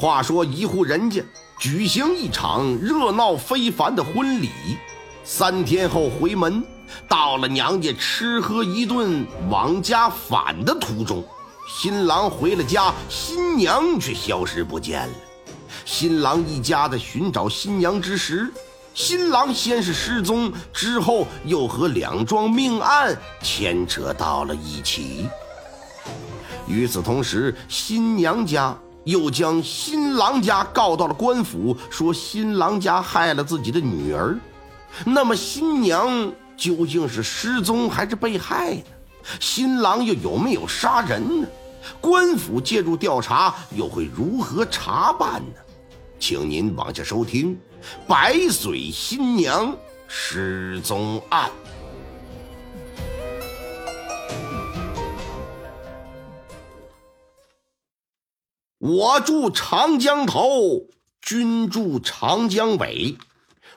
话说一户人家举行一场热闹非凡的婚礼，三天后回门，到了娘家吃喝一顿，往家返的途中，新郎回了家，新娘却消失不见了。新郎一家在寻找新娘之时，新郎先是失踪，之后又和两桩命案牵扯到了一起。与此同时，新娘家。又将新郎家告到了官府，说新郎家害了自己的女儿。那么新娘究竟是失踪还是被害呢？新郎又有没有杀人呢？官府介入调查又会如何查办呢？请您往下收听《白水新娘失踪案》。我住长江头，君住长江尾。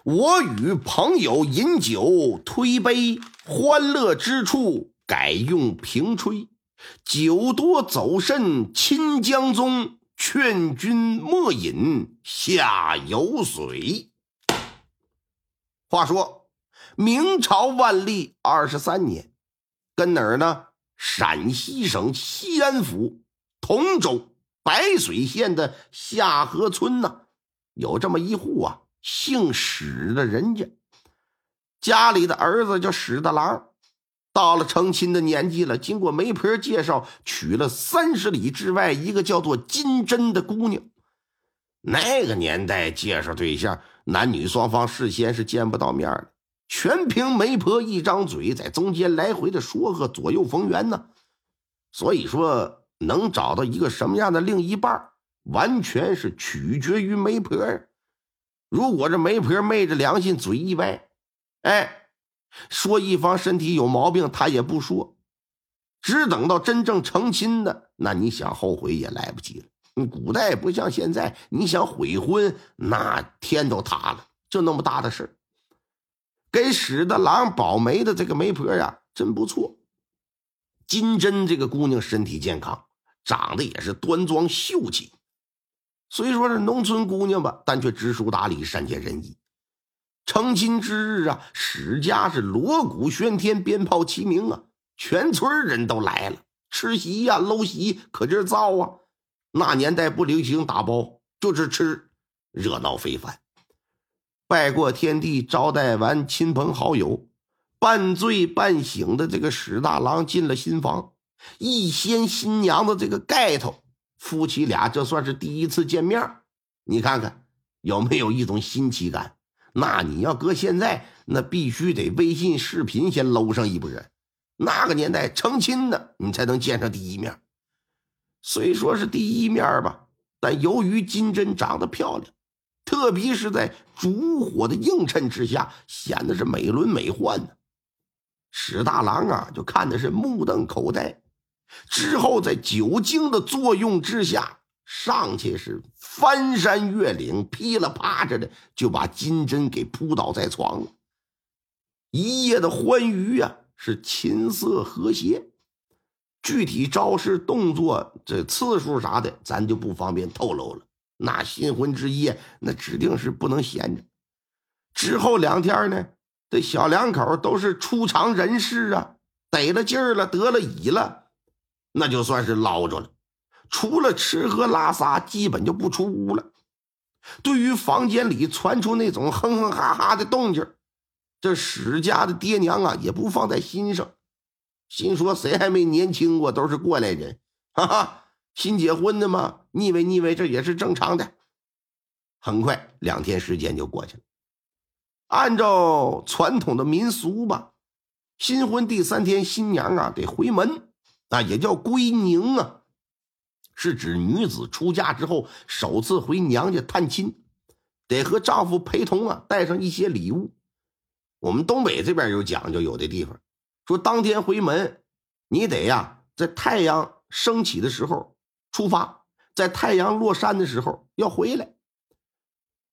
我与朋友饮酒推杯，欢乐之处改用平吹。酒多走肾亲江中，劝君莫饮下游水。话说明朝万历二十三年，跟哪儿呢？陕西省西安府同州。白水县的下河村呢，有这么一户啊，姓史的人家，家里的儿子叫史大郎，到了成亲的年纪了，经过媒婆介绍，娶了三十里之外一个叫做金珍的姑娘。那个年代介绍对象，男女双方事先是见不到面的，全凭媒婆一张嘴在中间来回的说和，左右逢源呢。所以说。能找到一个什么样的另一半，完全是取决于媒婆呀。如果这媒婆昧着良心，嘴一歪，哎，说一方身体有毛病，他也不说，只等到真正成亲的，那你想后悔也来不及了。古代不像现在，你想悔婚，那天都塌了，就那么大的事给史大郎保媒的这个媒婆呀，真不错。金珍这个姑娘身体健康。长得也是端庄秀气，虽说是农村姑娘吧，但却知书达理、善解人意。成亲之日啊，史家是锣鼓喧天、鞭炮齐鸣啊，全村人都来了，吃席呀、搂席，可劲造啊。那年代不流行打包，就是吃，热闹非凡。拜过天地，招待完亲朋好友，半醉半醒的这个史大郎进了新房。一掀新娘的这个盖头，夫妻俩这算是第一次见面你看看有没有一种新奇感？那你要搁现在，那必须得微信视频先搂上一波人。那个年代成亲的，你才能见上第一面。虽说是第一面吧，但由于金针长得漂亮，特别是在烛火的映衬之下，显得是美轮美奂呢。史大郎啊，就看的是目瞪口呆。之后，在酒精的作用之下，上去是翻山越岭，噼里啪嚓的就把金针给扑倒在床。一夜的欢愉呀，是琴瑟和谐。具体招式、动作、这次数啥的，咱就不方便透露了。那新婚之夜，那指定是不能闲着。之后两天呢，这小两口都是出场人士啊，得了劲儿了，得了乙了。那就算是捞着了，除了吃喝拉撒，基本就不出屋了。对于房间里传出那种哼哼哈哈的动静，这史家的爹娘啊也不放在心上，心说谁还没年轻过，都是过来人，哈哈，新结婚的嘛，腻歪腻歪，这也是正常的。很快，两天时间就过去了。按照传统的民俗吧，新婚第三天，新娘啊得回门。那也叫归宁啊，是指女子出嫁之后首次回娘家探亲。得和丈夫陪同啊，带上一些礼物。我们东北这边有讲究，有的地方说当天回门，你得呀在太阳升起的时候出发，在太阳落山的时候要回来。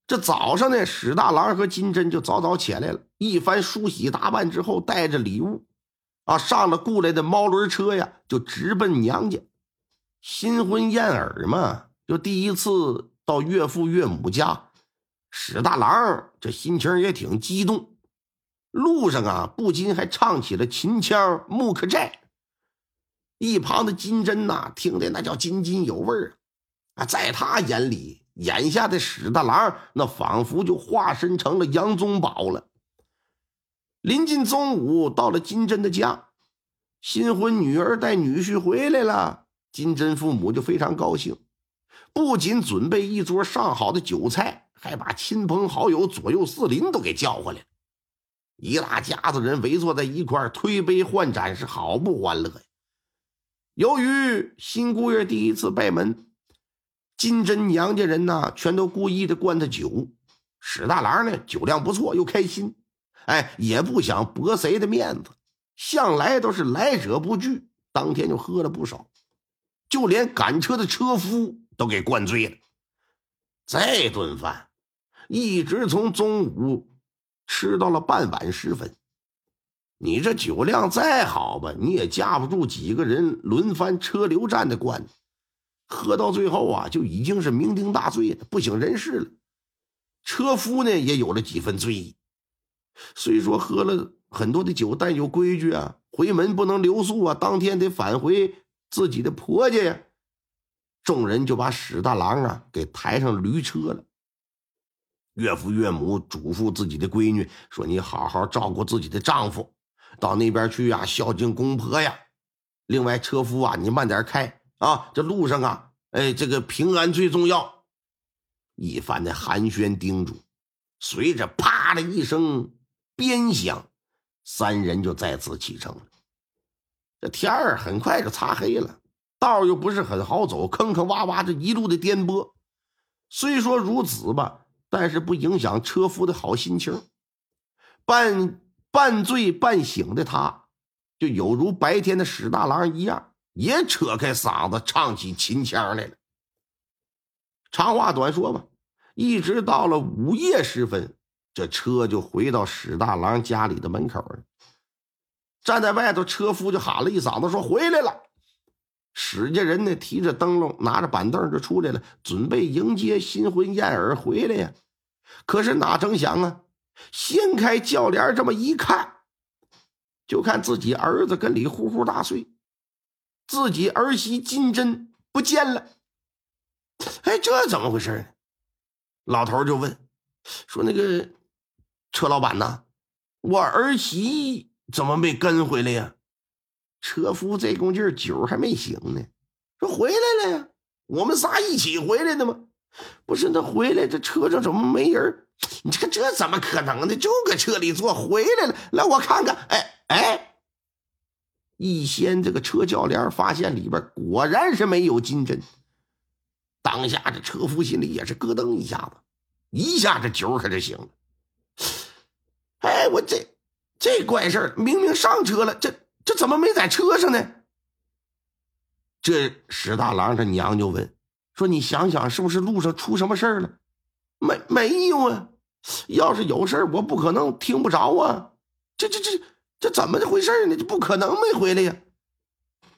这早上呢，史大郎和金针就早早起来了，一番梳洗打扮之后，带着礼物，啊，上了雇来的猫轮车呀，就直奔娘家。新婚燕尔嘛，就第一次到岳父岳母家，史大郎这心情也挺激动。路上啊，不禁还唱起了秦腔《木克寨》。一旁的金针呐，听的那叫津津有味儿啊，在他眼里。眼下的史大郎，那仿佛就化身成了杨宗保了。临近中午，到了金珍的家，新婚女儿带女婿回来了。金珍父母就非常高兴，不仅准备一桌上好的酒菜，还把亲朋好友、左右四邻都给叫回来。一大家子人围坐在一块推杯换盏，是好不欢乐呀。由于新姑爷第一次拜门。金针娘家人呢，全都故意的灌他酒。史大郎呢，酒量不错，又开心，哎，也不想驳谁的面子，向来都是来者不拒。当天就喝了不少，就连赶车的车夫都给灌醉了。这顿饭一直从中午吃到了傍晚时分。你这酒量再好吧，你也架不住几个人轮番车流战的灌。喝到最后啊，就已经是酩酊大醉了，不省人事了。车夫呢，也有了几分醉意。虽说喝了很多的酒，但有规矩啊，回门不能留宿啊，当天得返回自己的婆家呀。众人就把史大郎啊给抬上驴车了。岳父岳母嘱咐自己的闺女说：“你好好照顾自己的丈夫，到那边去呀，孝敬公婆呀。另外，车夫啊，你慢点开。”啊，这路上啊，哎，这个平安最重要。一番的寒暄叮嘱，随着啪的一声边想，三人就再次启程了。这天儿很快就擦黑了，道又不是很好走，坑坑洼洼，这一路的颠簸。虽说如此吧，但是不影响车夫的好心情。半半醉半醒的他，就有如白天的史大郎一样。也扯开嗓子唱起秦腔来了。长话短说吧，一直到了午夜时分，这车就回到史大郎家里的门口了。站在外头，车夫就喊了一嗓子，说：“回来了！”史家人呢，提着灯笼，拿着板凳就出来了，准备迎接新婚燕尔回来呀。可是哪成想啊，掀开轿帘这么一看，就看自己儿子跟里呼呼大睡。自己儿媳金珍不见了，哎，这怎么回事呢？老头就问说：“那个车老板呐，我儿媳怎么没跟回来呀？”车夫这功劲儿，酒还没醒呢，说：“回来了呀，我们仨一起回来的吗？不是，那回来这车上怎么没人？你这这怎么可能呢？就搁车里坐，回来了，来我看看。哎哎。”一掀这个车轿帘，发现里边果然是没有金针。当下这车夫心里也是咯噔一下子，一下这酒可就醒了。哎，我这这怪事儿，明明上车了，这这怎么没在车上呢？这史大郎他娘就问说：“你想想，是不是路上出什么事儿了？”没没有啊？要是有事儿，我不可能听不着啊！这这这。这怎么回事呢？这不可能没回来呀！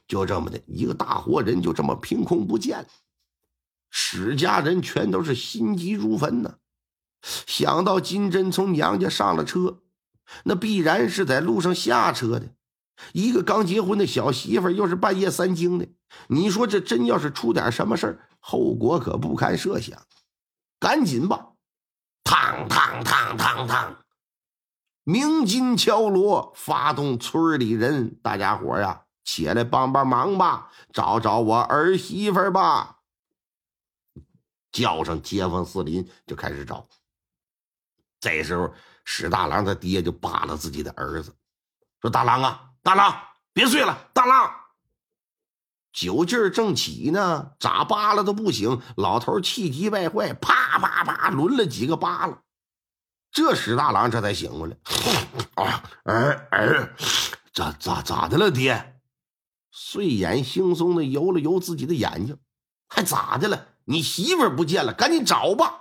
就这么的一个大活人，就这么凭空不见了。史家人全都是心急如焚呐。想到金珍从娘家上了车，那必然是在路上下车的。一个刚结婚的小媳妇，又是半夜三更的，你说这真要是出点什么事儿，后果可不堪设想。赶紧吧！嘡嘡嘡嘡嘡。鸣金敲锣，发动村里人，大家伙呀，起来帮帮忙吧，找找我儿媳妇吧！叫上街坊四邻，就开始找。这时候，史大郎他爹就扒拉自己的儿子，说：“大郎啊，大郎，别睡了，大郎。”酒劲儿正起呢，咋扒拉都不行。老头气急败坏，啪啪啪抡了几个扒拉。这史大郎这才醒过来，啊，儿儿，咋咋咋的了，爹？睡眼惺忪的揉了揉自己的眼睛，还咋的了？你媳妇不见了，赶紧找吧！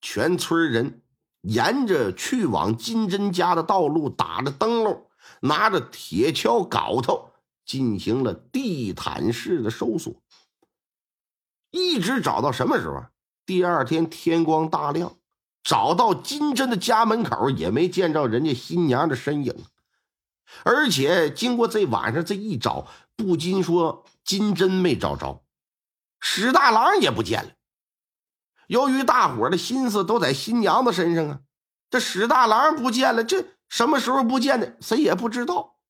全村人沿着去往金针家的道路打着灯笼，拿着铁锹、镐头，进行了地毯式的搜索，一直找到什么时候？第二天天光大亮。找到金珍的家门口，也没见着人家新娘的身影，而且经过这晚上这一找，不禁说金珍没找着，史大郎也不见了。由于大伙的心思都在新娘子身上啊，这史大郎不见了，这什么时候不见的，谁也不知道。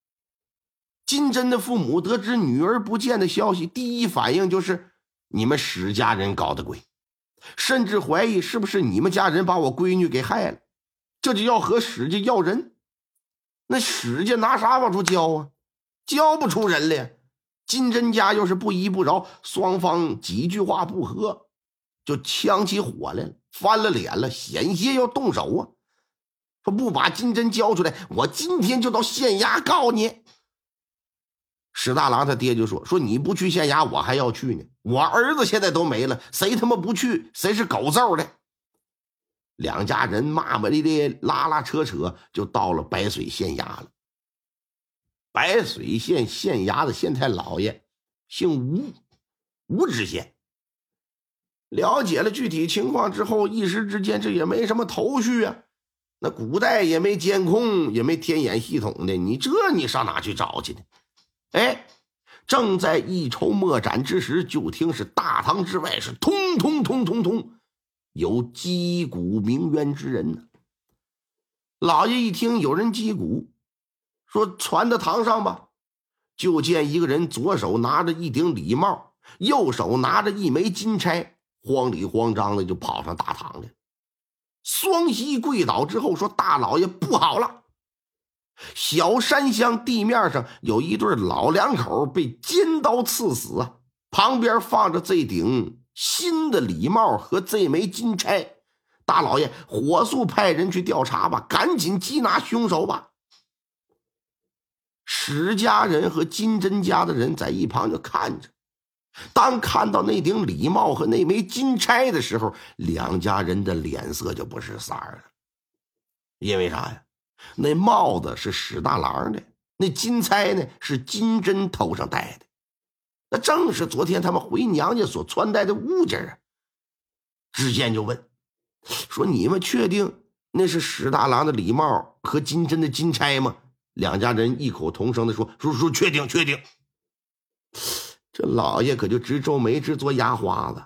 金珍的父母得知女儿不见的消息，第一反应就是你们史家人搞的鬼。甚至怀疑是不是你们家人把我闺女给害了，这就要和史家要人。那史家拿啥往出交啊？交不出人来。金珍家又是不依不饶，双方几句话不和，就呛起火来了，翻了脸了，险些要动手啊！说不把金针交出来，我今天就到县衙告你。史大郎他爹就说：“说你不去县衙，我还要去呢。我儿子现在都没了，谁他妈不去，谁是狗揍的。”两家人骂骂咧咧，拉拉扯扯，就到了白水县衙了。白水县县衙的县太老爷姓吴，吴知县。了解了具体情况之后，一时之间这也没什么头绪啊。那古代也没监控，也没天眼系统的，你这你上哪去找去呢？哎，正在一筹莫展之时，就听是大堂之外是通通通通通，有击鼓鸣冤之人呢。老爷一听有人击鼓，说传到堂上吧。就见一个人左手拿着一顶礼帽，右手拿着一枚金钗，慌里慌张的就跑上大堂来，双膝跪倒之后说：“大老爷不好了！”小山乡地面上有一对老两口被尖刀刺死啊！旁边放着这顶新的礼帽和这枚金钗。大老爷，火速派人去调查吧，赶紧缉拿凶手吧！史家人和金针家的人在一旁就看着。当看到那顶礼帽和那枚金钗的时候，两家人的脸色就不是色儿了。因为啥呀？那帽子是史大郎的，那金钗呢是金针头上戴的，那正是昨天他们回娘家所穿戴的物件啊。知县就问说：“你们确定那是史大郎的礼帽和金针的金钗吗？”两家人异口同声的说：“说说确定，确定。”这老爷可就直皱眉，直做牙花子。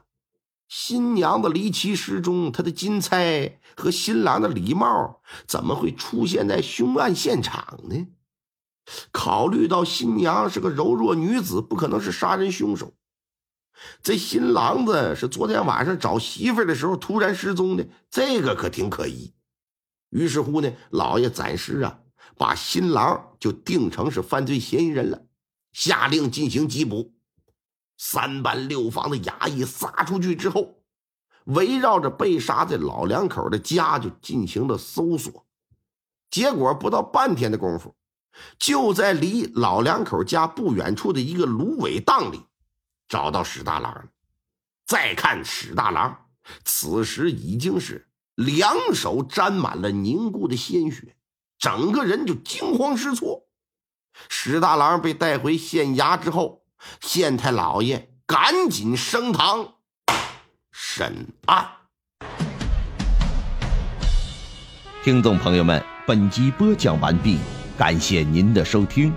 新娘子离奇失踪，她的金钗和新郎的礼帽怎么会出现在凶案现场呢？考虑到新娘是个柔弱女子，不可能是杀人凶手。这新郎子是昨天晚上找媳妇的时候突然失踪的，这个可挺可疑。于是乎呢，老爷暂时啊把新郎就定成是犯罪嫌疑人了，下令进行缉捕。三班六房的衙役撒出去之后，围绕着被杀的老两口的家就进行了搜索。结果不到半天的功夫，就在离老两口家不远处的一个芦苇荡里，找到史大郎了。再看史大郎，此时已经是两手沾满了凝固的鲜血，整个人就惊慌失措。史大郎被带回县衙之后。县太老爷赶紧升堂审案。听众朋友们，本集播讲完毕，感谢您的收听。